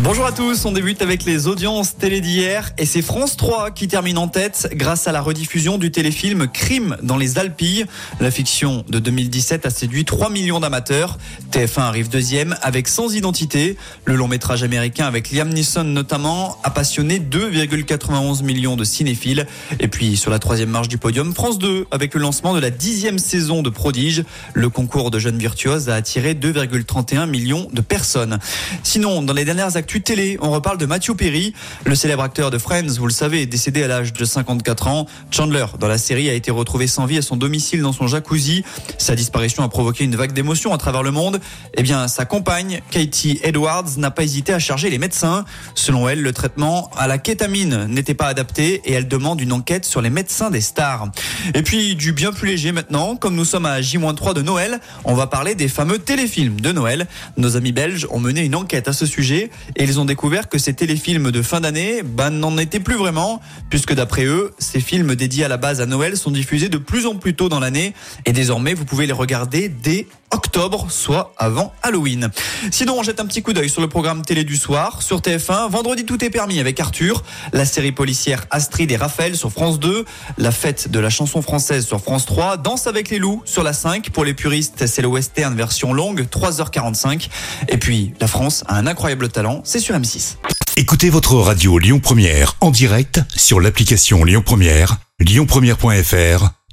Bonjour à tous, on débute avec les audiences télé d'hier et c'est France 3 qui termine en tête grâce à la rediffusion du téléfilm Crime dans les Alpilles. La fiction de 2017 a séduit 3 millions d'amateurs. TF1 arrive deuxième avec Sans Identité. Le long métrage américain avec Liam Neeson notamment a passionné 2,91 millions de cinéphiles. Et puis sur la troisième marche du podium, France 2 avec le lancement de la dixième saison de Prodige. Le concours de jeunes virtuoses a attiré 2,31 millions de personnes. Sinon, dans les dernières télé, on reparle de Matthew Perry, le célèbre acteur de Friends, vous le savez, est décédé à l'âge de 54 ans. Chandler, dans la série, a été retrouvé sans vie à son domicile dans son jacuzzi. Sa disparition a provoqué une vague d'émotions à travers le monde. Eh bien, sa compagne, Katie Edwards, n'a pas hésité à charger les médecins. Selon elle, le traitement à la kétamine n'était pas adapté et elle demande une enquête sur les médecins des stars. Et puis, du bien plus léger maintenant, comme nous sommes à J-3 de Noël, on va parler des fameux téléfilms de Noël. Nos amis belges ont mené une enquête à ce sujet et ils ont découvert que ces téléfilms de fin d'année ben, n'en étaient plus vraiment, puisque d'après eux, ces films dédiés à la base à Noël sont diffusés de plus en plus tôt dans l'année, et désormais vous pouvez les regarder dès octobre, soit avant Halloween. Sinon, on jette un petit coup d'œil sur le programme télé du soir, sur TF1, vendredi tout est permis avec Arthur, la série policière Astrid et Raphaël sur France 2, la fête de la chanson française sur France 3, Danse avec les loups sur la 5, pour les puristes c'est le western version longue, 3h45, et puis la France a un incroyable talent, c'est sur M6. Écoutez votre radio Lyon Première en direct sur l'application Lyon Première, lyonpremière.fr